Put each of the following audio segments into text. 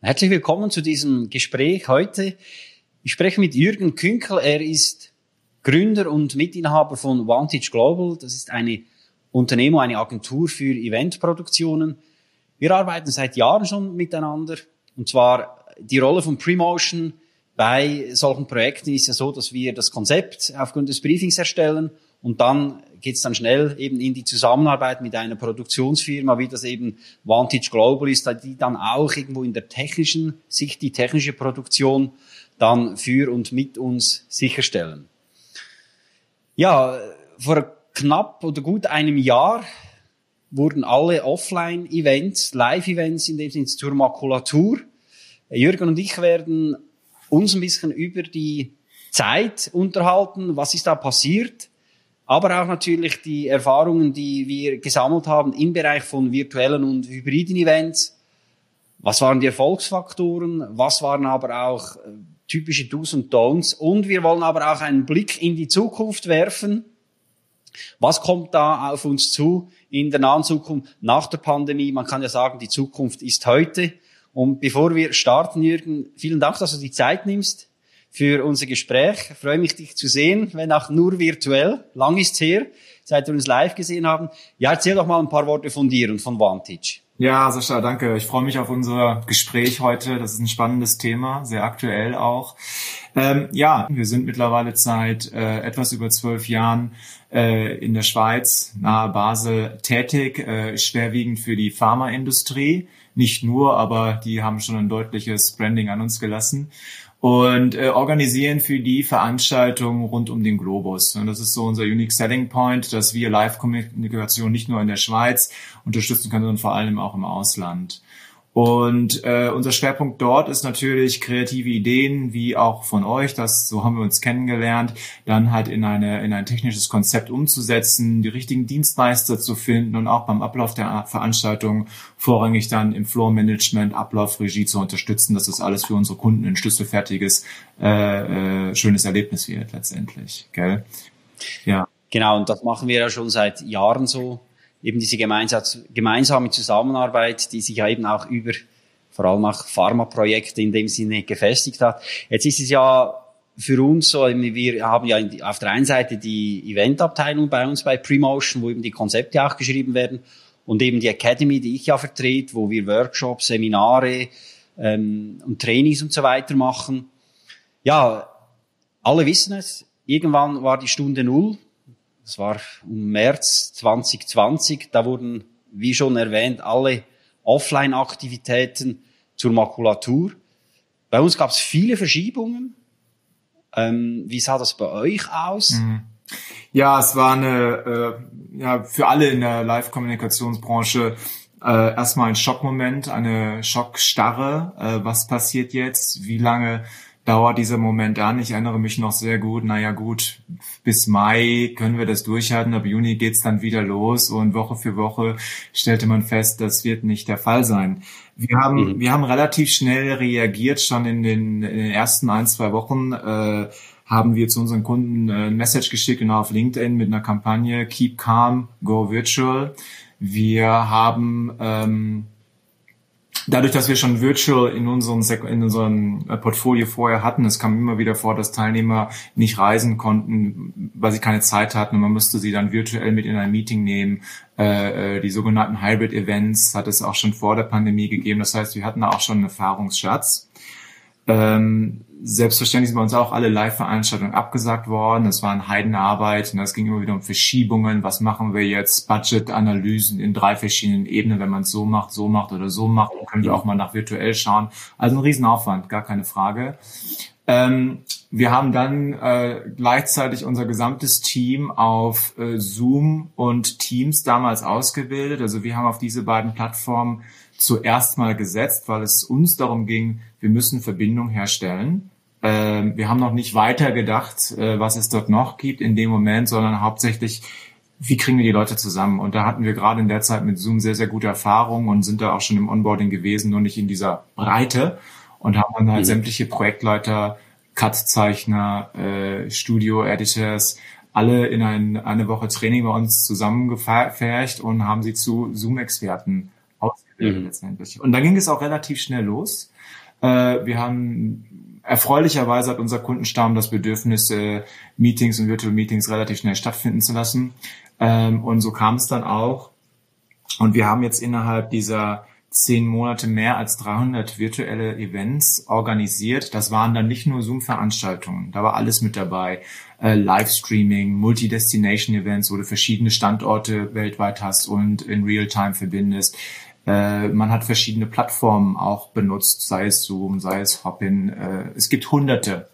Herzlich willkommen zu diesem Gespräch heute. Ich spreche mit Jürgen Künkel. Er ist Gründer und Mitinhaber von Vantage Global. Das ist eine Unternehmung, eine Agentur für Eventproduktionen. Wir arbeiten seit Jahren schon miteinander. Und zwar die Rolle von Premotion bei solchen Projekten ist ja so, dass wir das Konzept aufgrund des Briefings erstellen und dann geht es dann schnell eben in die Zusammenarbeit mit einer Produktionsfirma, wie das eben Vantage Global ist, die dann auch irgendwo in der technischen Sicht die technische Produktion dann für und mit uns sicherstellen. Ja, vor knapp oder gut einem Jahr wurden alle Offline-Events, Live-Events in dem Sinne zur Makulatur. Jürgen und ich werden uns ein bisschen über die Zeit unterhalten, was ist da passiert, aber auch natürlich die Erfahrungen, die wir gesammelt haben im Bereich von virtuellen und hybriden Events. Was waren die Erfolgsfaktoren? Was waren aber auch äh, typische Do's und Don'ts? Und wir wollen aber auch einen Blick in die Zukunft werfen. Was kommt da auf uns zu in der nahen Zukunft nach der Pandemie? Man kann ja sagen, die Zukunft ist heute. Und bevor wir starten, Jürgen, vielen Dank, dass du die Zeit nimmst für unser Gespräch. Ich freue mich, dich zu sehen, wenn auch nur virtuell. Lang ist's her, seit wir uns live gesehen haben. Ja, erzähl doch mal ein paar Worte von dir und von Vantage. Ja, Sascha, danke. Ich freue mich auf unser Gespräch heute. Das ist ein spannendes Thema, sehr aktuell auch. Ähm, ja, wir sind mittlerweile seit äh, etwas über zwölf Jahren äh, in der Schweiz, nahe Basel, tätig, äh, schwerwiegend für die Pharmaindustrie. Nicht nur, aber die haben schon ein deutliches Branding an uns gelassen und äh, organisieren für die Veranstaltungen rund um den Globus. Und das ist so unser Unique Selling Point, dass wir Live-Kommunikation nicht nur in der Schweiz unterstützen können, sondern vor allem auch im Ausland. Und äh, unser Schwerpunkt dort ist natürlich kreative Ideen, wie auch von euch, das so haben wir uns kennengelernt, dann halt in eine in ein technisches Konzept umzusetzen, die richtigen Dienstleister zu finden und auch beim Ablauf der Veranstaltung vorrangig dann im Floor Management, Ablaufregie zu unterstützen, dass das alles für unsere Kunden ein schlüsselfertiges, äh, äh, schönes Erlebnis wird letztendlich. Gell? Ja. Genau, und das machen wir ja schon seit Jahren so eben diese gemeinsame Zusammenarbeit, die sich ja eben auch über vor allem auch Pharmaprojekte in dem Sinne gefestigt hat. Jetzt ist es ja für uns so, wir haben ja auf der einen Seite die Eventabteilung bei uns bei Premotion, wo eben die Konzepte auch geschrieben werden und eben die Academy, die ich ja vertrete, wo wir Workshops, Seminare ähm, und Trainings und so weiter machen. Ja, alle wissen es, irgendwann war die Stunde Null, das war im März 2020. Da wurden, wie schon erwähnt, alle Offline-Aktivitäten zur Makulatur. Bei uns gab es viele Verschiebungen. Ähm, wie sah das bei euch aus? Mhm. Ja, es war eine, äh, ja, für alle in der Live-Kommunikationsbranche äh, erstmal ein Schockmoment, eine Schockstarre. Äh, was passiert jetzt? Wie lange dauert dieser Moment an. Ich erinnere mich noch sehr gut, naja gut, bis Mai können wir das durchhalten, ab Juni geht's dann wieder los und Woche für Woche stellte man fest, das wird nicht der Fall sein. Wir haben, mhm. wir haben relativ schnell reagiert, schon in den, in den ersten ein, zwei Wochen äh, haben wir zu unseren Kunden äh, ein Message geschickt, genau auf LinkedIn mit einer Kampagne Keep Calm, Go Virtual. Wir haben ähm, dadurch, dass wir schon Virtual in unserem, in unserem äh, Portfolio vorher hatten, es kam immer wieder vor, dass Teilnehmer nicht reisen konnten, weil sie keine Zeit hatten und man musste sie dann virtuell mit in ein Meeting nehmen. Äh, äh, die sogenannten Hybrid-Events hat es auch schon vor der Pandemie gegeben. Das heißt, wir hatten da auch schon einen Erfahrungsschatz. Ähm, selbstverständlich sind bei uns auch alle Live-Veranstaltungen abgesagt worden. Es war eine Heidenarbeit und es ging immer wieder um Verschiebungen. Was machen wir jetzt? Budget-Analysen in drei verschiedenen Ebenen. Wenn man es so macht, so macht oder so macht, dann können wir auch mal nach virtuell schauen. Also ein Riesenaufwand, gar keine Frage. Ähm, wir haben dann äh, gleichzeitig unser gesamtes Team auf äh, Zoom und Teams damals ausgebildet. Also wir haben auf diese beiden Plattformen zuerst mal gesetzt, weil es uns darum ging, wir müssen Verbindung herstellen. Ähm, wir haben noch nicht weiter gedacht, äh, was es dort noch gibt in dem Moment, sondern hauptsächlich, wie kriegen wir die Leute zusammen? Und da hatten wir gerade in der Zeit mit Zoom sehr, sehr gute Erfahrungen und sind da auch schon im Onboarding gewesen, nur nicht in dieser Breite und haben dann halt mhm. sämtliche Projektleiter, Cut-Zeichner, äh, Studio-Editors, alle in ein, eine Woche Training bei uns zusammengefercht und haben sie zu Zoom-Experten mhm. letztendlich. Und dann ging es auch relativ schnell los. Äh, wir haben erfreulicherweise hat unser Kundenstamm das Bedürfnis, äh, Meetings und Virtual Meetings relativ schnell stattfinden zu lassen. Ähm, und so kam es dann auch. Und wir haben jetzt innerhalb dieser zehn Monate mehr als 300 virtuelle Events organisiert. Das waren dann nicht nur Zoom-Veranstaltungen, da war alles mit dabei. Äh, Livestreaming, Multi-Destination-Events, wo du verschiedene Standorte weltweit hast und in Real-Time verbindest. Äh, man hat verschiedene Plattformen auch benutzt, sei es Zoom, sei es Hopin. Äh, es gibt hunderte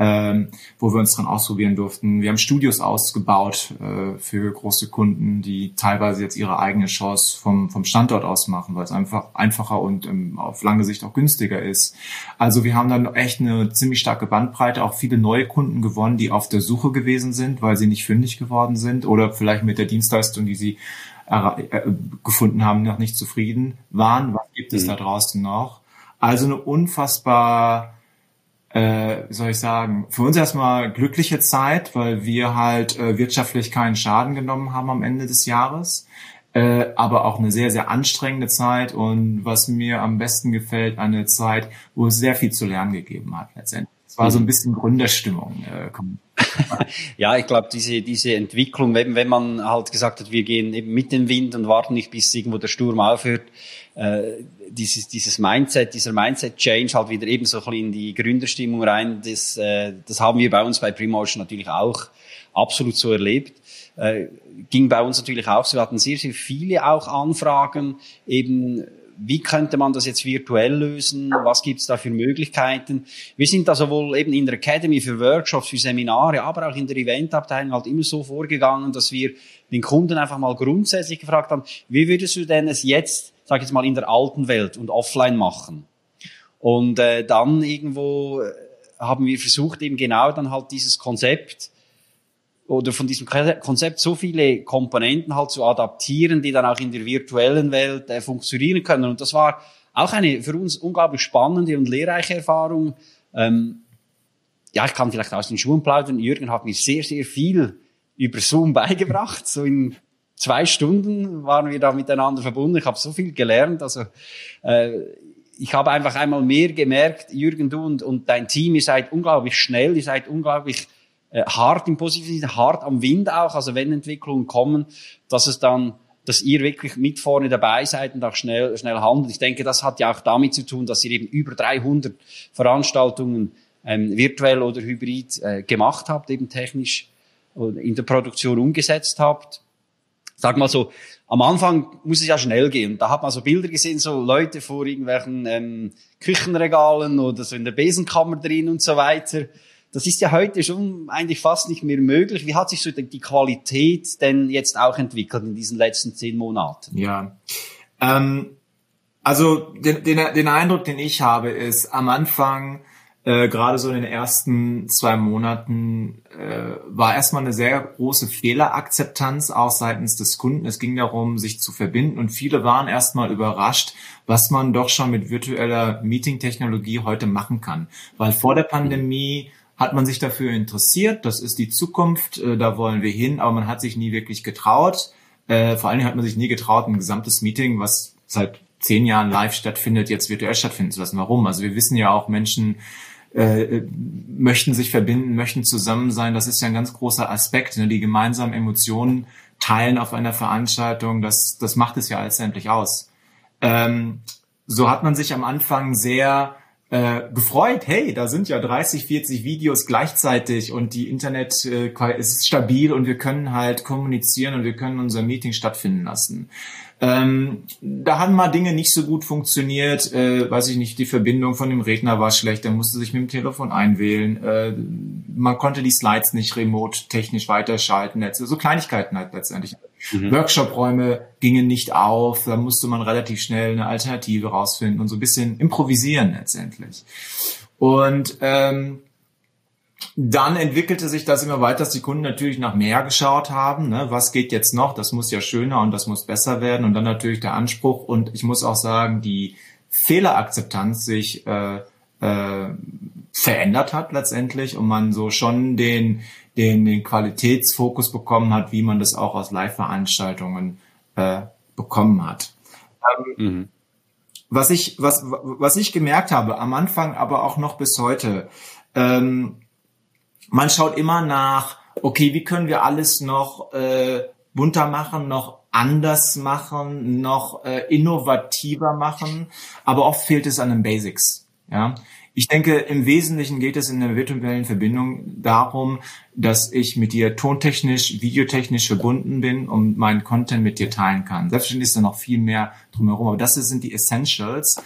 ähm, wo wir uns dran ausprobieren durften. Wir haben Studios ausgebaut äh, für große Kunden, die teilweise jetzt ihre eigene Chance vom, vom Standort aus machen, weil es einfach einfacher und ähm, auf lange Sicht auch günstiger ist. Also wir haben dann echt eine ziemlich starke Bandbreite, auch viele neue Kunden gewonnen, die auf der Suche gewesen sind, weil sie nicht fündig geworden sind oder vielleicht mit der Dienstleistung, die sie äh, gefunden haben, noch nicht zufrieden waren. Was gibt es mhm. da draußen noch? Also eine unfassbar äh, wie soll ich sagen, für uns erstmal glückliche Zeit, weil wir halt äh, wirtschaftlich keinen Schaden genommen haben am Ende des Jahres. Äh, aber auch eine sehr, sehr anstrengende Zeit und was mir am besten gefällt, eine Zeit, wo es sehr viel zu lernen gegeben hat letztendlich. Es war so ein mhm. bisschen Gründerstimmung. Äh, ja, ich glaube, diese, diese Entwicklung, wenn, wenn man halt gesagt hat, wir gehen eben mit dem Wind und warten nicht, bis irgendwo der Sturm aufhört, äh, dieses, dieses Mindset, dieser Mindset-Change halt wieder eben so ein bisschen in die Gründerstimmung rein, das, äh, das haben wir bei uns bei Primotion natürlich auch absolut so erlebt. Äh, ging bei uns natürlich auch so, wir hatten sehr, sehr viele auch Anfragen, eben wie könnte man das jetzt virtuell lösen? Was gibt es da für Möglichkeiten? Wir sind da sowohl eben in der Academy für Workshops, für Seminare, aber auch in der Eventabteilung halt immer so vorgegangen, dass wir den Kunden einfach mal grundsätzlich gefragt haben, wie würdest du denn es jetzt sag ich jetzt mal, in der alten Welt und offline machen. Und äh, dann irgendwo äh, haben wir versucht, eben genau dann halt dieses Konzept oder von diesem Konzept so viele Komponenten halt zu adaptieren, die dann auch in der virtuellen Welt äh, funktionieren können. Und das war auch eine für uns unglaublich spannende und lehrreiche Erfahrung. Ähm, ja, ich kann vielleicht aus den Schuhen plaudern. Jürgen hat mir sehr, sehr viel über Zoom beigebracht, so in zwei Stunden waren wir da miteinander verbunden. Ich habe so viel gelernt. Also äh, ich habe einfach einmal mehr gemerkt, Jürgen, du und, und dein Team, ihr seid unglaublich schnell, ihr seid unglaublich äh, hart im Positiven, hart am Wind auch. Also wenn Entwicklungen kommen, dass es dann dass ihr wirklich mit vorne dabei seid und auch schnell, schnell handelt. Ich denke, das hat ja auch damit zu tun, dass ihr eben über 300 Veranstaltungen ähm, virtuell oder hybrid äh, gemacht habt, eben technisch in der Produktion umgesetzt habt sag mal so, am Anfang muss es ja schnell gehen. Da hat man so Bilder gesehen, so Leute vor irgendwelchen ähm, Küchenregalen oder so in der Besenkammer drin und so weiter. Das ist ja heute schon eigentlich fast nicht mehr möglich. Wie hat sich so die Qualität denn jetzt auch entwickelt in diesen letzten zehn Monaten? Ja, ähm, also den, den, den Eindruck, den ich habe, ist am Anfang äh, gerade so in den ersten zwei Monaten äh, war erstmal eine sehr große Fehlerakzeptanz auch seitens des Kunden. Es ging darum, sich zu verbinden und viele waren erstmal überrascht, was man doch schon mit virtueller Meeting-Technologie heute machen kann. Weil vor der Pandemie hat man sich dafür interessiert, das ist die Zukunft, äh, da wollen wir hin, aber man hat sich nie wirklich getraut. Äh, vor allen Dingen hat man sich nie getraut, ein gesamtes Meeting, was seit zehn Jahren live stattfindet, jetzt virtuell stattfinden zu lassen. Warum? Also wir wissen ja auch, Menschen äh, möchten sich verbinden, möchten zusammen sein. Das ist ja ein ganz großer Aspekt. Ne? Die gemeinsamen Emotionen teilen auf einer Veranstaltung, das, das macht es ja letztendlich aus. Ähm, so hat man sich am Anfang sehr äh, gefreut, hey, da sind ja 30, 40 Videos gleichzeitig und die Internet äh, ist stabil und wir können halt kommunizieren und wir können unser Meeting stattfinden lassen. Ähm, da haben mal Dinge nicht so gut funktioniert, äh, weiß ich nicht, die Verbindung von dem Redner war schlecht, er musste sich mit dem Telefon einwählen, äh, man konnte die Slides nicht remote technisch weiterschalten, so Kleinigkeiten halt letztendlich. Mhm. Workshop-Räume gingen nicht auf, da musste man relativ schnell eine Alternative rausfinden und so ein bisschen improvisieren letztendlich. Und ähm, dann entwickelte sich das immer weiter, dass die Kunden natürlich nach mehr geschaut haben. Ne? Was geht jetzt noch? Das muss ja schöner und das muss besser werden. Und dann natürlich der Anspruch. Und ich muss auch sagen, die Fehlerakzeptanz sich äh, äh, verändert hat letztendlich und man so schon den, den, den Qualitätsfokus bekommen hat, wie man das auch aus Live-Veranstaltungen äh, bekommen hat. Ähm, mhm. was ich, was, was ich gemerkt habe, am Anfang, aber auch noch bis heute, ähm, man schaut immer nach, okay, wie können wir alles noch äh, bunter machen, noch anders machen, noch äh, innovativer machen, aber oft fehlt es an den Basics. Ja, ich denke, im Wesentlichen geht es in der virtuellen Verbindung darum, dass ich mit dir tontechnisch, videotechnisch verbunden bin und meinen Content mit dir teilen kann. Selbstverständlich ist da noch viel mehr drumherum, aber das sind die Essentials.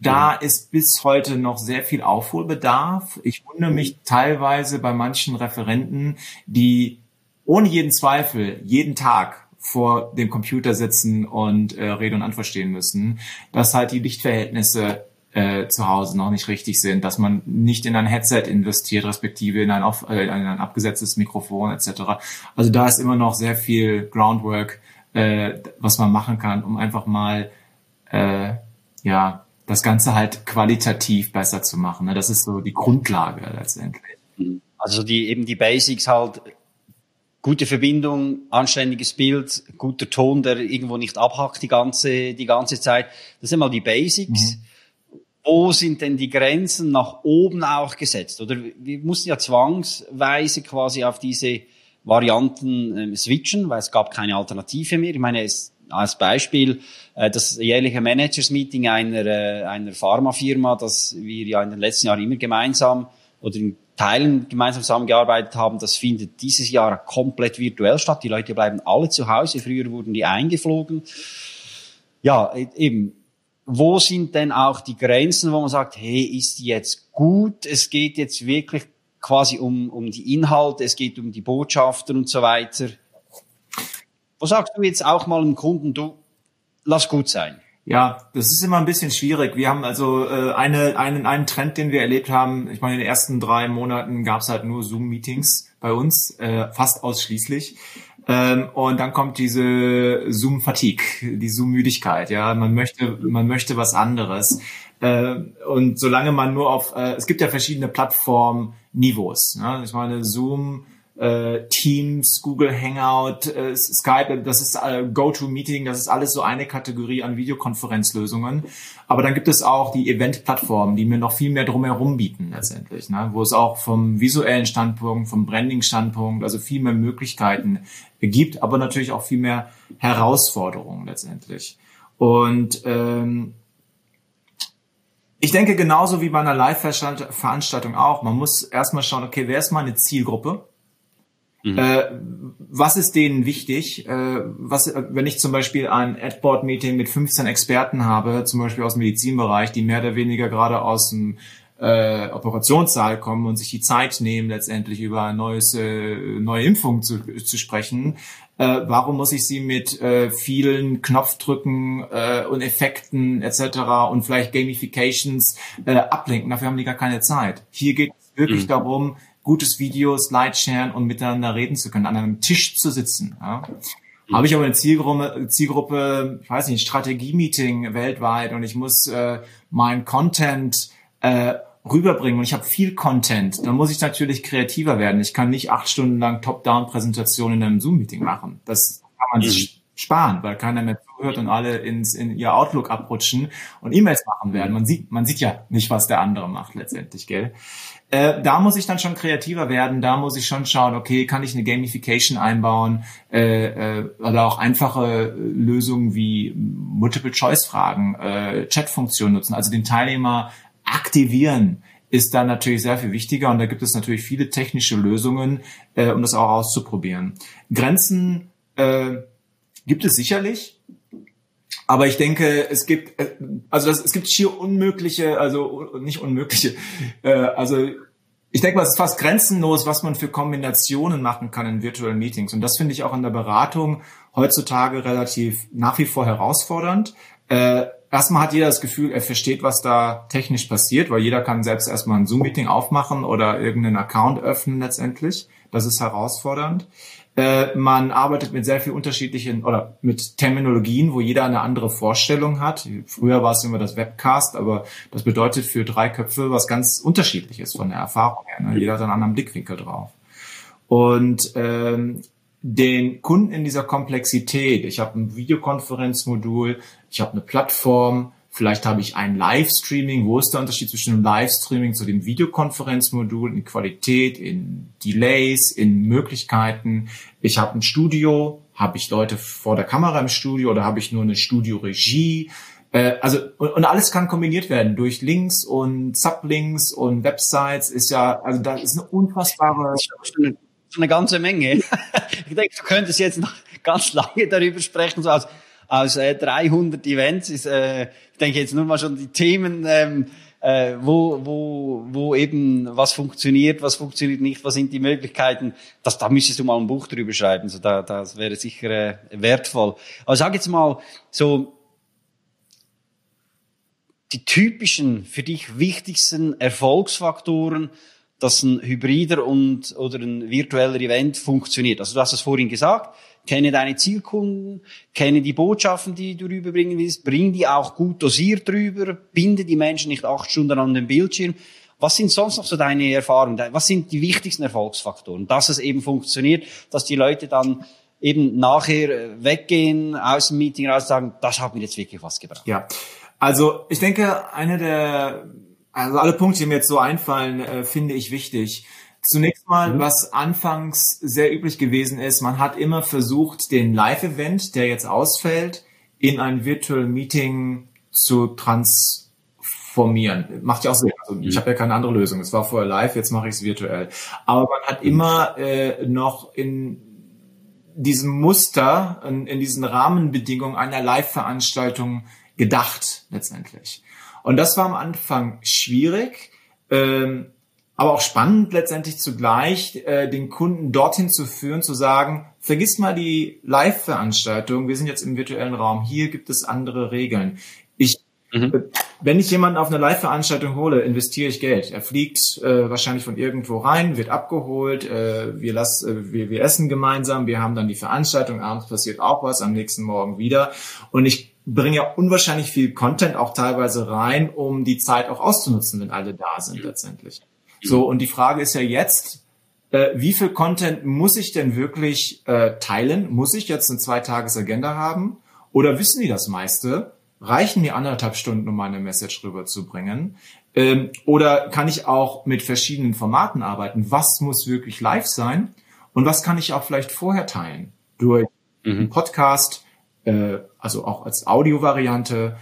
Da ist bis heute noch sehr viel Aufholbedarf. Ich wundere mich teilweise bei manchen Referenten, die ohne jeden Zweifel jeden Tag vor dem Computer sitzen und äh, Rede und Antwort stehen müssen, dass halt die Lichtverhältnisse äh, zu Hause noch nicht richtig sind, dass man nicht in ein Headset investiert, respektive in ein, auf, äh, in ein abgesetztes Mikrofon etc. Also da ist immer noch sehr viel Groundwork, äh, was man machen kann, um einfach mal äh, ja das Ganze halt qualitativ besser zu machen. Ne? Das ist so die Grundlage letztendlich. Also die eben die Basics halt gute Verbindung, anständiges Bild, guter Ton, der irgendwo nicht abhackt die ganze die ganze Zeit. Das sind mal die Basics. Mhm wo sind denn die Grenzen nach oben auch gesetzt? Oder wir mussten ja zwangsweise quasi auf diese Varianten ähm, switchen, weil es gab keine Alternative mehr. Ich meine, es, als Beispiel äh, das jährliche Managers-Meeting einer, äh, einer Pharmafirma, das wir ja in den letzten Jahren immer gemeinsam oder in Teilen gemeinsam zusammengearbeitet haben, das findet dieses Jahr komplett virtuell statt. Die Leute bleiben alle zu Hause. Früher wurden die eingeflogen. Ja, e-, eben wo sind denn auch die Grenzen, wo man sagt, hey, ist die jetzt gut? Es geht jetzt wirklich quasi um, um die Inhalte, es geht um die Botschaften und so weiter. Wo sagst du jetzt auch mal dem Kunden, du, lass gut sein? Ja, das ist immer ein bisschen schwierig. Wir haben also äh, eine, einen, einen Trend, den wir erlebt haben. Ich meine, in den ersten drei Monaten gab es halt nur Zoom-Meetings bei uns, äh, fast ausschließlich. Ähm, und dann kommt diese Zoom-Fatigue, die Zoom-Müdigkeit. Ja, man möchte, man möchte was anderes. Äh, und solange man nur auf, äh, es gibt ja verschiedene Plattform-Niveaus. Ne? Ich meine, Zoom äh, Teams, Google Hangout, äh, Skype, das ist äh, GoToMeeting, das ist alles so eine Kategorie an Videokonferenzlösungen. Aber dann gibt es auch die Event-Plattformen, die mir noch viel mehr drumherum bieten letztendlich, ne? wo es auch vom visuellen Standpunkt, vom Branding-Standpunkt, also viel mehr Möglichkeiten gibt, aber natürlich auch viel mehr Herausforderungen letztendlich. Und ähm, ich denke genauso wie bei einer Live-Veranstaltung auch. Man muss erstmal schauen, okay, wer ist meine Zielgruppe? Mhm. Äh, was ist denen wichtig? Äh, was, wenn ich zum Beispiel ein Adboard-Meeting mit 15 Experten habe, zum Beispiel aus dem Medizinbereich, die mehr oder weniger gerade aus dem äh, Operationssaal kommen und sich die Zeit nehmen, letztendlich über ein neues, äh, neue Impfung zu, zu sprechen, äh, warum muss ich sie mit äh, vielen Knopfdrücken äh, und Effekten etc. und vielleicht Gamifications äh, ablenken? Dafür haben die gar keine Zeit. Hier geht es wirklich mhm. darum, gutes Video, Slidesharen und miteinander reden zu können, an einem Tisch zu sitzen. Ja. Habe ich aber eine Zielgruppe, Zielgruppe, ich weiß nicht, Strategie-Meeting weltweit und ich muss äh, mein Content äh, rüberbringen und ich habe viel Content, dann muss ich natürlich kreativer werden. Ich kann nicht acht Stunden lang Top-Down-Präsentation in einem Zoom-Meeting machen. Das kann man sich mhm. sparen, weil keiner mehr zuhört und alle ins, in ihr Outlook abrutschen und E-Mails machen werden. Man sieht, man sieht ja nicht, was der andere macht letztendlich, gell? Äh, da muss ich dann schon kreativer werden, da muss ich schon schauen, okay, kann ich eine Gamification einbauen äh, äh, oder auch einfache Lösungen wie Multiple-Choice-Fragen, äh, Chat-Funktionen nutzen, also den Teilnehmer aktivieren ist dann natürlich sehr viel wichtiger und da gibt es natürlich viele technische Lösungen, äh, um das auch auszuprobieren. Grenzen äh, gibt es sicherlich, aber ich denke, es gibt, äh, also das, es gibt schier unmögliche, also nicht unmögliche, äh, also ich denke mal, es ist fast grenzenlos, was man für Kombinationen machen kann in virtuellen Meetings. Und das finde ich auch in der Beratung heutzutage relativ nach wie vor herausfordernd. Äh, erstmal hat jeder das Gefühl, er versteht, was da technisch passiert, weil jeder kann selbst erstmal ein Zoom-Meeting aufmachen oder irgendeinen Account öffnen letztendlich. Das ist herausfordernd. Äh, man arbeitet mit sehr viel unterschiedlichen oder mit Terminologien, wo jeder eine andere Vorstellung hat. Früher war es immer das Webcast, aber das bedeutet für drei Köpfe was ganz unterschiedliches von der Erfahrung her. Ne? Jeder hat einen anderen Blickwinkel drauf. Und ähm, den Kunden in dieser Komplexität, ich habe ein Videokonferenzmodul, ich habe eine Plattform, Vielleicht habe ich ein Livestreaming. Wo ist der Unterschied zwischen dem Livestreaming zu dem Videokonferenzmodul in Qualität, in Delays, in Möglichkeiten? Ich habe ein Studio. Habe ich Leute vor der Kamera im Studio oder habe ich nur eine Studioregie? Äh, also und, alles kann kombiniert werden durch Links und Sublinks und Websites. Ist ja also da ist eine unfassbare eine, eine ganze Menge. ich denke, du könntest jetzt noch ganz lange darüber sprechen, so aus aus äh, 300 Events ist, äh, ich denke jetzt nur mal schon die Themen, ähm, äh, wo, wo, wo eben was funktioniert, was funktioniert nicht, was sind die Möglichkeiten. Das, da müsstest du mal ein Buch drüber schreiben, so da, das wäre sicher äh, wertvoll. Aber sag jetzt mal so die typischen für dich wichtigsten Erfolgsfaktoren, dass ein hybrider und oder ein virtueller Event funktioniert. Also du hast es vorhin gesagt, kenne deine Zielkunden, kenne die Botschaften, die du rüberbringen willst, bring die auch gut dosiert rüber, binde die Menschen nicht acht Stunden an den Bildschirm. Was sind sonst noch so deine Erfahrungen? Was sind die wichtigsten Erfolgsfaktoren? Dass es eben funktioniert, dass die Leute dann eben nachher äh, weggehen aus dem Meeting raus sagen, das hat mir jetzt wirklich was gebracht. Ja, also ich denke, eine der, also alle Punkte, die mir jetzt so einfallen, äh, finde ich wichtig. Zunächst mal, mhm. was anfangs sehr üblich gewesen ist, man hat immer versucht, den Live-Event, der jetzt ausfällt, in ein Virtual Meeting zu transformieren. Macht ja auch Sinn. Also ich mhm. habe ja keine andere Lösung. Es war vorher live, jetzt mache ich es virtuell. Aber man hat immer äh, noch in diesem Muster, in, in diesen Rahmenbedingungen einer Live-Veranstaltung gedacht letztendlich. Und das war am Anfang schwierig. Ähm, aber auch spannend letztendlich zugleich, äh, den Kunden dorthin zu führen, zu sagen, vergiss mal die Live-Veranstaltung, wir sind jetzt im virtuellen Raum, hier gibt es andere Regeln. Ich, mhm. Äh, wenn ich jemanden auf eine Live-Veranstaltung hole, investiere ich Geld. Er fliegt äh, wahrscheinlich von irgendwo rein, wird abgeholt, äh, wir, lass, äh, wir, wir essen gemeinsam, wir haben dann die Veranstaltung, abends passiert auch was, am nächsten Morgen wieder. Und ich bringe ja unwahrscheinlich viel Content auch teilweise rein, um die Zeit auch auszunutzen, wenn alle da sind letztendlich. So, und die Frage ist ja jetzt, äh, wie viel Content muss ich denn wirklich äh, teilen? Muss ich jetzt eine Zweitages-Agenda haben? Oder wissen die das meiste? Reichen mir anderthalb Stunden, um meine Message rüberzubringen? Ähm, oder kann ich auch mit verschiedenen Formaten arbeiten? Was muss wirklich live sein? Und was kann ich auch vielleicht vorher teilen? Durch mhm. einen Podcast, äh, also auch als Audiovariante,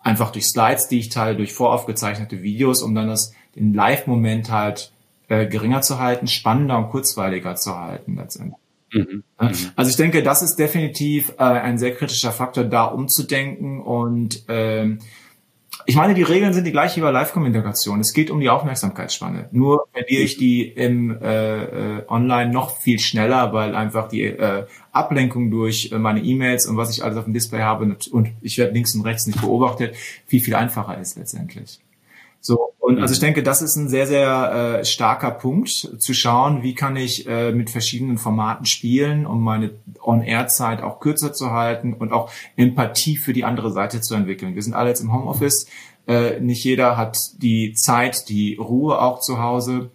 einfach durch Slides, die ich teile, durch voraufgezeichnete Videos, um dann das den Live-Moment halt äh, geringer zu halten, spannender und kurzweiliger zu halten letztendlich. Mhm. mhm. Also ich denke, das ist definitiv äh, ein sehr kritischer Faktor, da umzudenken und ähm, ich meine, die Regeln sind die gleichen wie bei Live-Kommunikation. Es geht um die Aufmerksamkeitsspanne. Nur verliere ich die im äh, äh, Online noch viel schneller, weil einfach die äh, Ablenkung durch äh, meine E-Mails und was ich alles auf dem Display habe und ich werde links und rechts nicht beobachtet, viel, viel einfacher ist letztendlich. So, und also ich mhm. denke, das ist ein sehr, sehr äh, starker Punkt, zu schauen, wie kann ich äh, mit verschiedenen Formaten spielen, um meine On-Air-Zeit auch kürzer zu halten und auch Empathie für die andere Seite zu entwickeln. Wir sind alle jetzt im Homeoffice, äh, nicht jeder hat die Zeit, die Ruhe auch zu Hause.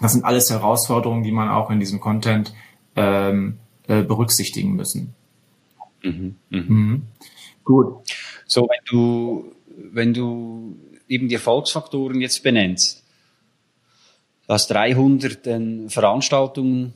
Das sind alles Herausforderungen, die man auch in diesem Content ähm, äh, berücksichtigen müssen. Mhm, mh. mhm. Gut. So, wenn du, wenn du eben die Erfolgsfaktoren jetzt benennst. Du hast 300 Veranstaltungen.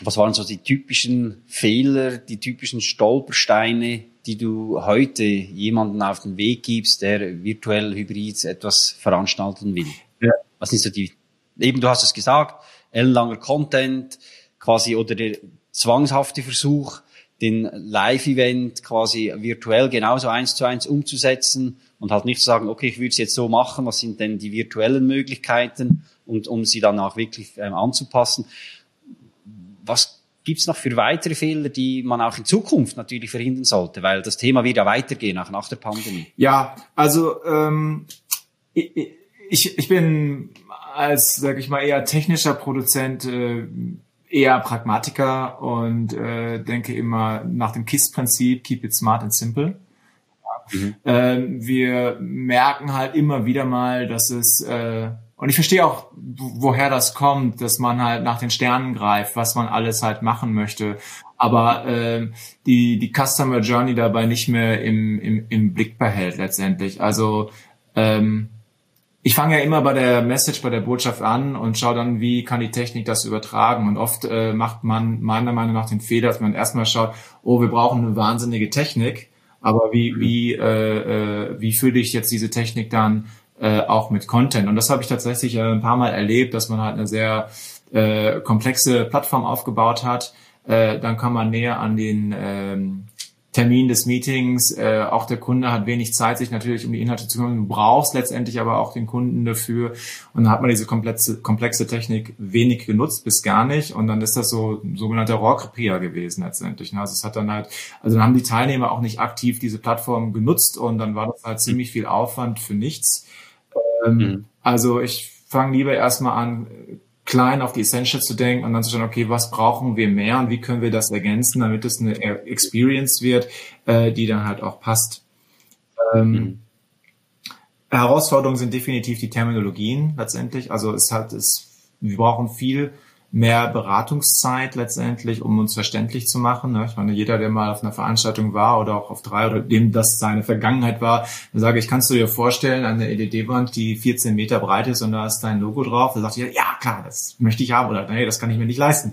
Was waren so die typischen Fehler, die typischen Stolpersteine, die du heute jemanden auf den Weg gibst, der virtuell hybrid etwas veranstalten will? Ja. Was sind so die, eben du hast es gesagt, ellenlanger Content, quasi, oder der zwangshafte Versuch, den Live-Event quasi virtuell genauso eins zu eins umzusetzen und halt nicht zu sagen, okay, ich würde es jetzt so machen, was sind denn die virtuellen Möglichkeiten und um sie dann auch wirklich ähm, anzupassen. Was gibt's noch für weitere Fehler, die man auch in Zukunft natürlich verhindern sollte, weil das Thema wird ja weitergehen, auch nach der Pandemie. Ja, also ähm, ich, ich, ich bin als, sag ich mal, eher technischer Produzent äh, eher Pragmatiker und äh, denke immer nach dem KISS-Prinzip, keep it smart and simple. Mhm. Ähm, wir merken halt immer wieder mal, dass es äh, und ich verstehe auch, woher das kommt, dass man halt nach den Sternen greift, was man alles halt machen möchte. aber ähm, die, die Customer Journey dabei nicht mehr im, im, im Blick behält letztendlich. Also ähm, ich fange ja immer bei der Message, bei der Botschaft an und schaue dann, wie kann die Technik das übertragen. Und oft äh, macht man meiner Meinung nach den Fehler, dass man erstmal schaut, oh, wir brauchen eine wahnsinnige Technik, aber wie, wie, äh, äh, wie fülle ich jetzt diese Technik dann äh, auch mit Content? Und das habe ich tatsächlich äh, ein paar Mal erlebt, dass man halt eine sehr äh, komplexe Plattform aufgebaut hat. Äh, dann kann man näher an den ähm, Termin des Meetings. Äh, auch der Kunde hat wenig Zeit, sich natürlich um die Inhalte zu kümmern. Du brauchst letztendlich aber auch den Kunden dafür. Und dann hat man diese komplexe, komplexe Technik wenig genutzt, bis gar nicht. Und dann ist das so ein sogenannter Rohrkrepierer gewesen letztendlich. Ne? Also es hat dann halt, also dann haben die Teilnehmer auch nicht aktiv diese Plattform genutzt und dann war das halt ziemlich viel Aufwand für nichts. Ähm, mhm. Also ich fange lieber erstmal an, klein auf die Essentials zu denken und dann zu schauen, okay, was brauchen wir mehr und wie können wir das ergänzen, damit es eine Experience wird, äh, die dann halt auch passt. Ähm, mhm. Herausforderungen sind definitiv die Terminologien letztendlich. Also es hat es, wir brauchen viel mehr Beratungszeit letztendlich, um uns verständlich zu machen. Ne? Ich meine, jeder, der mal auf einer Veranstaltung war oder auch auf drei oder dem das seine Vergangenheit war, dann sage ich, kannst du dir vorstellen, eine LED-Wand, die 14 Meter breit ist und da ist dein Logo drauf, da sagt ihr, ja klar, das möchte ich haben oder nee, das kann ich mir nicht leisten.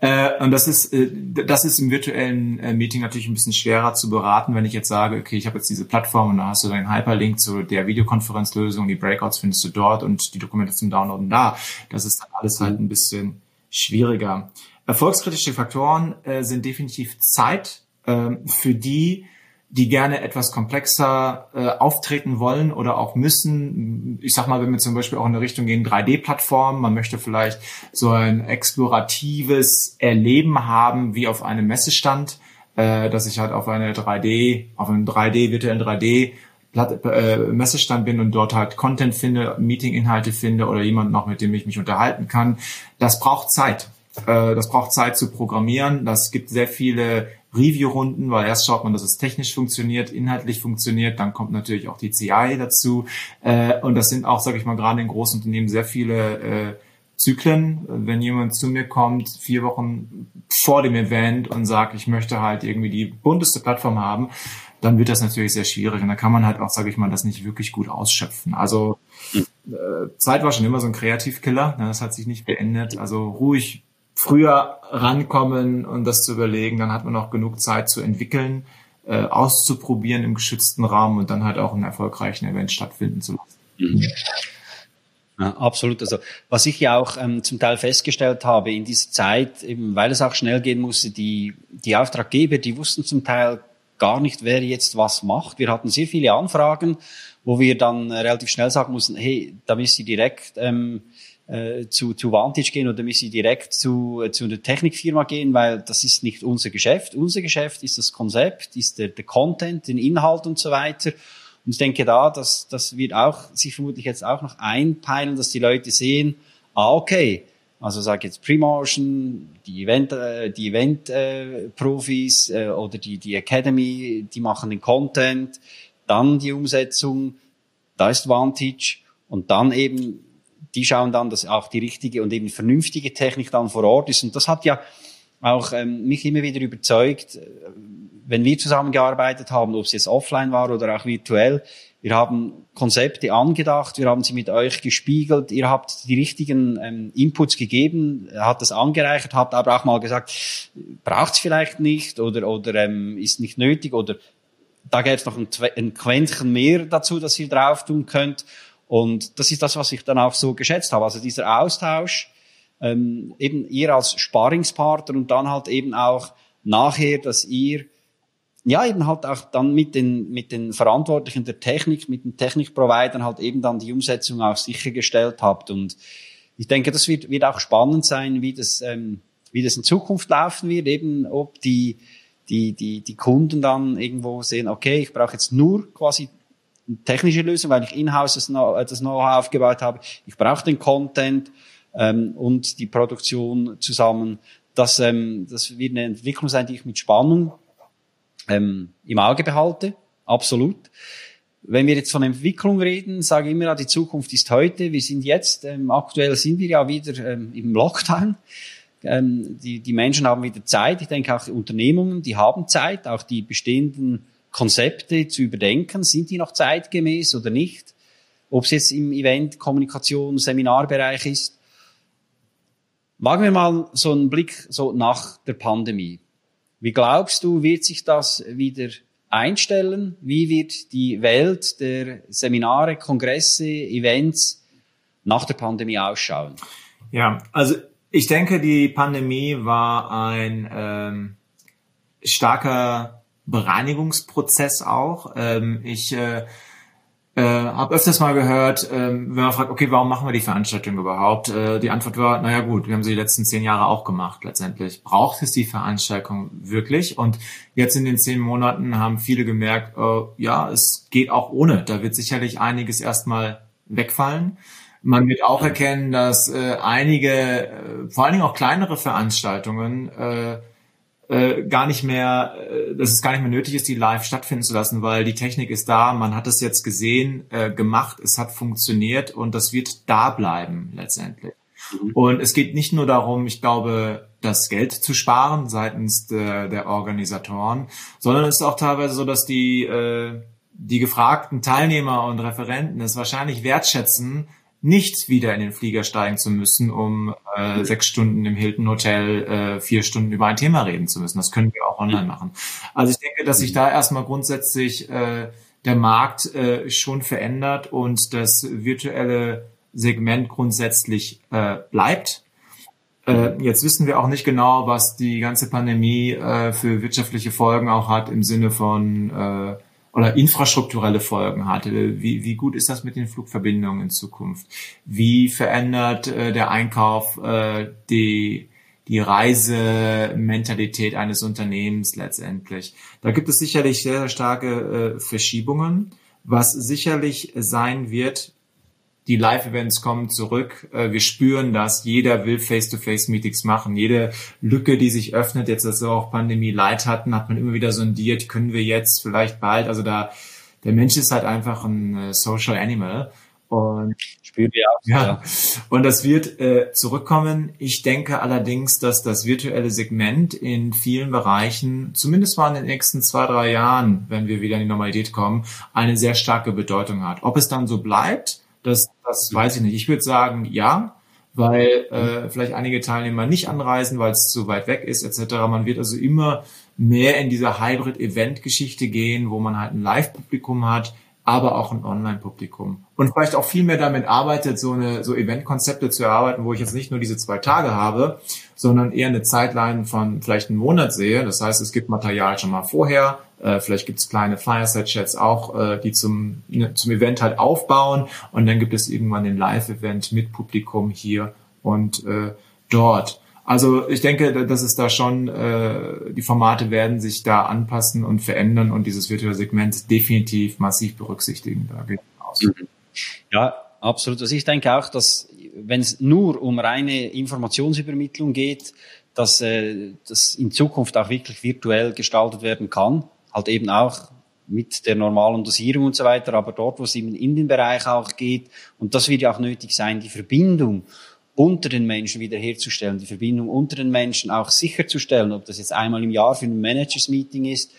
Äh, und das ist, äh, das ist im virtuellen äh, Meeting natürlich ein bisschen schwerer zu beraten, wenn ich jetzt sage, okay, ich habe jetzt diese Plattform und da hast du deinen Hyperlink zu der Videokonferenzlösung, die Breakouts findest du dort und die Dokumente zum Downloaden da. Das ist dann alles halt ein bisschen schwieriger. Erfolgskritische Faktoren äh, sind definitiv Zeit äh, für die, die gerne etwas komplexer äh, auftreten wollen oder auch müssen. Ich sag mal, wenn wir zum Beispiel auch in eine Richtung gehen, 3D-Plattformen, man möchte vielleicht so ein exploratives Erleben haben wie auf einem Messestand, äh, dass ich halt auf eine 3D, auf einem 3D, virtuellen 3D Platt, äh, Messestand bin und dort halt Content finde, Meeting-Inhalte finde oder jemanden noch, mit dem ich mich unterhalten kann. Das braucht Zeit. Äh, das braucht Zeit zu programmieren. Das gibt sehr viele Review-Runden, weil erst schaut man, dass es technisch funktioniert, inhaltlich funktioniert, dann kommt natürlich auch die CI dazu. Äh, und das sind auch, sage ich mal, gerade in großen Unternehmen sehr viele äh, Zyklen. Wenn jemand zu mir kommt, vier Wochen vor dem Event und sagt, ich möchte halt irgendwie die bunteste Plattform haben, dann wird das natürlich sehr schwierig und da kann man halt auch, sage ich mal, das nicht wirklich gut ausschöpfen. Also hm. äh, Zeit war schon immer so ein Kreativkiller, ne, das hat sich nicht beendet. Also ruhig früher rankommen und das zu überlegen, dann hat man auch genug Zeit zu entwickeln, äh, auszuprobieren im geschützten Rahmen und dann halt auch einen erfolgreichen Event stattfinden zu lassen. Mhm. Ja, absolut. Also was ich ja auch ähm, zum Teil festgestellt habe in dieser Zeit, eben weil es auch schnell gehen musste, die, die Auftraggeber, die wussten zum Teil gar nicht, wer jetzt was macht. Wir hatten sehr viele Anfragen, wo wir dann relativ schnell sagen mussten, hey, da müsst ihr direkt ähm, äh, zu, zu Vantage gehen oder müsst ihr direkt zu, äh, zu einer Technikfirma gehen, weil das ist nicht unser Geschäft. Unser Geschäft ist das Konzept, ist der, der Content, den Inhalt und so weiter. Und ich denke da, dass das wird auch sich vermutlich jetzt auch noch einpeilen, dass die Leute sehen, ah, okay, also sage jetzt Premotion, die Event, äh, die Event äh, Profis äh, oder die die Academy, die machen den Content, dann die Umsetzung, da ist Vantage und dann eben die schauen dann, dass auch die richtige und eben vernünftige Technik dann vor Ort ist. Und das hat ja auch ähm, mich immer wieder überzeugt, äh, wenn wir zusammengearbeitet haben, ob es jetzt offline war oder auch virtuell, wir haben Konzepte angedacht, wir haben sie mit euch gespiegelt, ihr habt die richtigen ähm, Inputs gegeben, hat das angereichert, habt aber auch mal gesagt, braucht es vielleicht nicht oder, oder ähm, ist nicht nötig oder da gäbe es noch ein, ein Quäntchen mehr dazu, dass ihr drauf tun könnt. Und das ist das, was ich dann auch so geschätzt habe. Also dieser Austausch, ähm, eben ihr als Sparingspartner und dann halt eben auch nachher, dass ihr ja, eben halt auch dann mit den, mit den Verantwortlichen der Technik, mit den Technikprovidern halt eben dann die Umsetzung auch sichergestellt habt. Und ich denke, das wird, wird auch spannend sein, wie das, ähm, wie das in Zukunft laufen wird, eben ob die, die, die, die Kunden dann irgendwo sehen, okay, ich brauche jetzt nur quasi eine technische Lösung, weil ich in-house das Know-how aufgebaut habe. Ich brauche den Content ähm, und die Produktion zusammen. Das, ähm, das wird eine Entwicklung sein, die ich mit Spannung ähm, im Auge behalte, absolut. Wenn wir jetzt von Entwicklung reden, sage ich immer, die Zukunft ist heute. Wir sind jetzt, ähm, aktuell sind wir ja wieder ähm, im Lockdown. Ähm, die, die Menschen haben wieder Zeit. Ich denke auch Unternehmungen, die haben Zeit, auch die bestehenden Konzepte zu überdenken. Sind die noch zeitgemäß oder nicht? Ob es jetzt im Event, Kommunikation, Seminarbereich ist. Wagen wir mal so einen Blick so nach der Pandemie. Wie glaubst du, wird sich das wieder einstellen? Wie wird die Welt der Seminare, Kongresse, Events nach der Pandemie ausschauen? Ja, also ich denke, die Pandemie war ein ähm, starker Bereinigungsprozess auch. Ähm, ich äh, äh, habe öfters mal gehört, ähm, wenn man fragt, okay, warum machen wir die Veranstaltung überhaupt? Äh, die Antwort war, naja gut, wir haben sie die letzten zehn Jahre auch gemacht letztendlich. Braucht es die Veranstaltung wirklich? Und jetzt in den zehn Monaten haben viele gemerkt, äh, ja, es geht auch ohne. Da wird sicherlich einiges erstmal wegfallen. Man wird auch erkennen, dass äh, einige, äh, vor allen Dingen auch kleinere Veranstaltungen, äh, äh, gar nicht mehr, äh, dass es gar nicht mehr nötig ist, die live stattfinden zu lassen, weil die Technik ist da, man hat es jetzt gesehen, äh, gemacht, es hat funktioniert und das wird da bleiben letztendlich. Mhm. Und es geht nicht nur darum, ich glaube, das Geld zu sparen seitens der, der Organisatoren, sondern es ist auch teilweise so, dass die, äh, die gefragten Teilnehmer und Referenten es wahrscheinlich wertschätzen, nicht wieder in den Flieger steigen zu müssen, um äh, sechs Stunden im Hilton Hotel äh, vier Stunden über ein Thema reden zu müssen. Das können wir auch online machen. Also ich denke, dass sich da erstmal grundsätzlich äh, der Markt äh, schon verändert und das virtuelle Segment grundsätzlich äh, bleibt. Äh, jetzt wissen wir auch nicht genau, was die ganze Pandemie äh, für wirtschaftliche Folgen auch hat im Sinne von äh, oder infrastrukturelle Folgen hatte. Wie, wie gut ist das mit den Flugverbindungen in Zukunft? Wie verändert äh, der Einkauf äh, die, die Reisementalität eines Unternehmens letztendlich? Da gibt es sicherlich sehr, sehr starke äh, Verschiebungen. Was sicherlich sein wird, die Live-Events kommen zurück. Äh, wir spüren das. Jeder will Face-to-Face-Meetings machen. Jede Lücke, die sich öffnet, jetzt, dass wir auch Pandemie Leid hatten, hat man immer wieder sondiert. Können wir jetzt vielleicht bald? Also da, der Mensch ist halt einfach ein äh, Social Animal. Und spüren wir auch. Ja. ja. Und das wird äh, zurückkommen. Ich denke allerdings, dass das virtuelle Segment in vielen Bereichen, zumindest mal in den nächsten zwei, drei Jahren, wenn wir wieder in die Normalität kommen, eine sehr starke Bedeutung hat. Ob es dann so bleibt, das, das weiß ich nicht. Ich würde sagen, ja, weil äh, vielleicht einige Teilnehmer nicht anreisen, weil es zu weit weg ist, etc. Man wird also immer mehr in dieser Hybrid-Event-Geschichte gehen, wo man halt ein Live-Publikum hat, aber auch ein Online-Publikum. Und vielleicht auch viel mehr damit arbeitet, so eine so Event-Konzepte zu erarbeiten, wo ich jetzt nicht nur diese zwei Tage habe, sondern eher eine Zeitline von vielleicht einem Monat sehe. Das heißt, es gibt Material schon mal vorher, äh, vielleicht gibt es kleine Fireside-Chats auch, äh, die zum, ne, zum Event halt aufbauen und dann gibt es irgendwann den Live-Event mit Publikum hier und äh, dort. Also ich denke, dass es da schon, äh, die Formate werden sich da anpassen und verändern und dieses virtuelle Segment definitiv massiv berücksichtigen. Da geht aus. Mhm. Ja, absolut. Also ich denke auch, dass wenn es nur um reine Informationsübermittlung geht, dass äh, das in Zukunft auch wirklich virtuell gestaltet werden kann. Halt eben auch mit der normalen Dosierung und so weiter, aber dort, wo es eben in den Bereich auch geht, und das wird ja auch nötig sein, die Verbindung unter den Menschen wiederherzustellen, die Verbindung unter den Menschen auch sicherzustellen, ob das jetzt einmal im Jahr für ein Managers-Meeting ist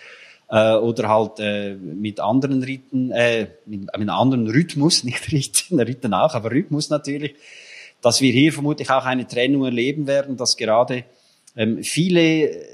äh, oder halt äh, mit anderen Riten, äh, mit, mit einem anderen Rhythmus, nicht Riten, Riten auch, aber Rhythmus natürlich, dass wir hier vermutlich auch eine Trennung erleben werden, dass gerade ähm, viele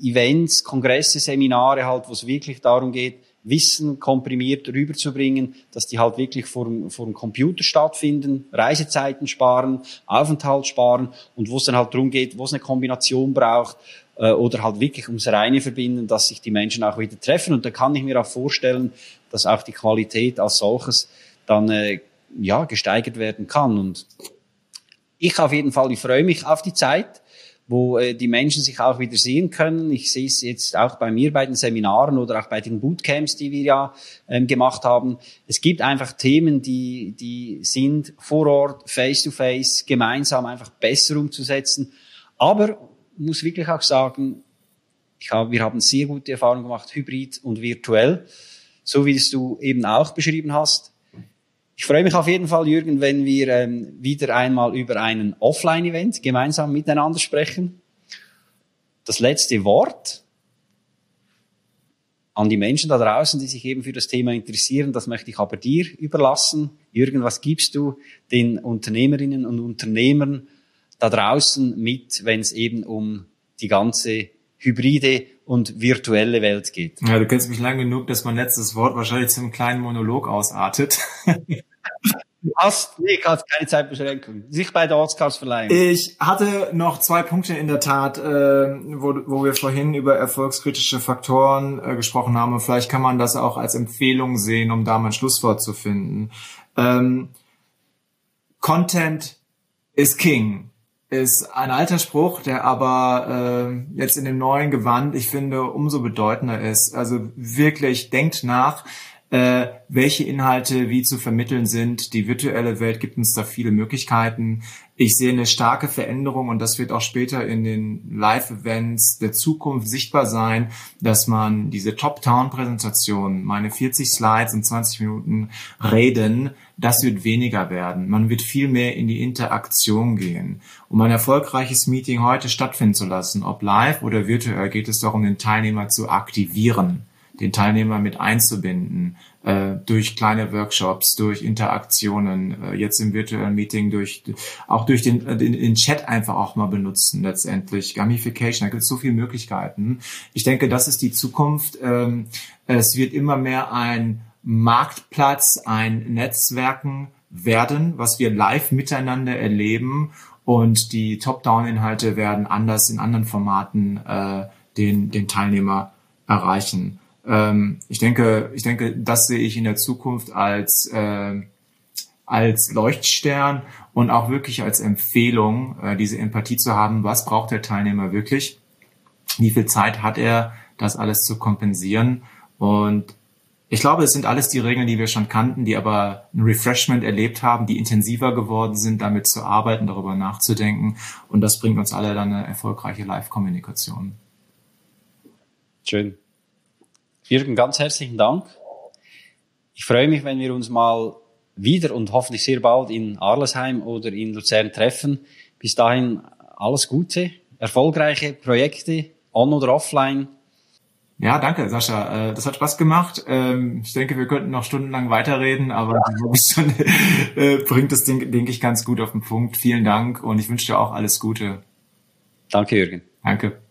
Events, Kongresse, Seminare halt, wo es wirklich darum geht, Wissen komprimiert rüberzubringen, dass die halt wirklich vor, vor dem Computer stattfinden, Reisezeiten sparen, Aufenthalt sparen und wo es dann halt darum geht, wo es eine Kombination braucht äh, oder halt wirklich ums reine Verbinden, dass sich die Menschen auch wieder treffen. Und da kann ich mir auch vorstellen, dass auch die Qualität als solches dann äh, ja gesteigert werden kann. Und ich auf jeden Fall, ich freue mich auf die Zeit wo äh, die Menschen sich auch wieder sehen können. Ich sehe es jetzt auch bei mir bei den Seminaren oder auch bei den Bootcamps, die wir ja ähm, gemacht haben. Es gibt einfach Themen, die, die sind vor Ort, face-to-face, -face, gemeinsam einfach besser umzusetzen. Aber muss wirklich auch sagen, ich habe, wir haben sehr gute Erfahrungen gemacht, hybrid und virtuell, so wie es du eben auch beschrieben hast. Ich freue mich auf jeden Fall, Jürgen, wenn wir ähm, wieder einmal über einen Offline-Event gemeinsam miteinander sprechen. Das letzte Wort an die Menschen da draußen, die sich eben für das Thema interessieren, das möchte ich aber dir überlassen. Jürgen, was gibst du den Unternehmerinnen und Unternehmern da draußen mit, wenn es eben um die ganze hybride und virtuelle Welt geht. Ja, du kennst mich lang genug, dass mein letztes Wort wahrscheinlich zum kleinen Monolog ausartet. Du hast, nee, hast keine Zeitbeschränkung. Sich bei der Oscars verleihen. Ich hatte noch zwei Punkte in der Tat, äh, wo, wo wir vorhin über erfolgskritische Faktoren äh, gesprochen haben. Und vielleicht kann man das auch als Empfehlung sehen, um da mal ein Schlusswort zu finden. Ähm, Content is King ist ein alter Spruch, der aber äh, jetzt in dem neuen Gewand, ich finde, umso bedeutender ist. Also wirklich denkt nach, äh, welche Inhalte wie zu vermitteln sind. Die virtuelle Welt gibt uns da viele Möglichkeiten. Ich sehe eine starke Veränderung und das wird auch später in den Live-Events der Zukunft sichtbar sein, dass man diese Top-Town-Präsentation, meine 40 Slides und 20 Minuten Reden, das wird weniger werden. Man wird viel mehr in die Interaktion gehen. Um ein erfolgreiches Meeting heute stattfinden zu lassen, ob live oder virtuell, geht es darum, den Teilnehmer zu aktivieren den Teilnehmer mit einzubinden, äh, durch kleine Workshops, durch Interaktionen, äh, jetzt im virtuellen Meeting, durch auch durch den, äh, den, den Chat einfach auch mal benutzen letztendlich. Gamification, da gibt es so viele Möglichkeiten. Ich denke, das ist die Zukunft. Ähm, es wird immer mehr ein Marktplatz, ein Netzwerken werden, was wir live miteinander erleben und die Top-Down-Inhalte werden anders in anderen Formaten äh, den, den Teilnehmer erreichen. Ähm, ich denke, ich denke, das sehe ich in der Zukunft als äh, als Leuchtstern und auch wirklich als Empfehlung, äh, diese Empathie zu haben. Was braucht der Teilnehmer wirklich? Wie viel Zeit hat er, das alles zu kompensieren? Und ich glaube, es sind alles die Regeln, die wir schon kannten, die aber ein Refreshment erlebt haben, die intensiver geworden sind, damit zu arbeiten, darüber nachzudenken. Und das bringt uns alle dann eine erfolgreiche Live-Kommunikation. Schön. Jürgen, ganz herzlichen Dank. Ich freue mich, wenn wir uns mal wieder und hoffentlich sehr bald in Arlesheim oder in Luzern treffen. Bis dahin alles Gute, erfolgreiche Projekte, on oder offline. Ja, danke, Sascha. Äh, das hat Spaß gemacht. Ähm, ich denke, wir könnten noch stundenlang weiterreden, aber schon, äh, bringt das, denke ich, ganz gut auf den Punkt. Vielen Dank und ich wünsche dir auch alles Gute. Danke, Jürgen. Danke.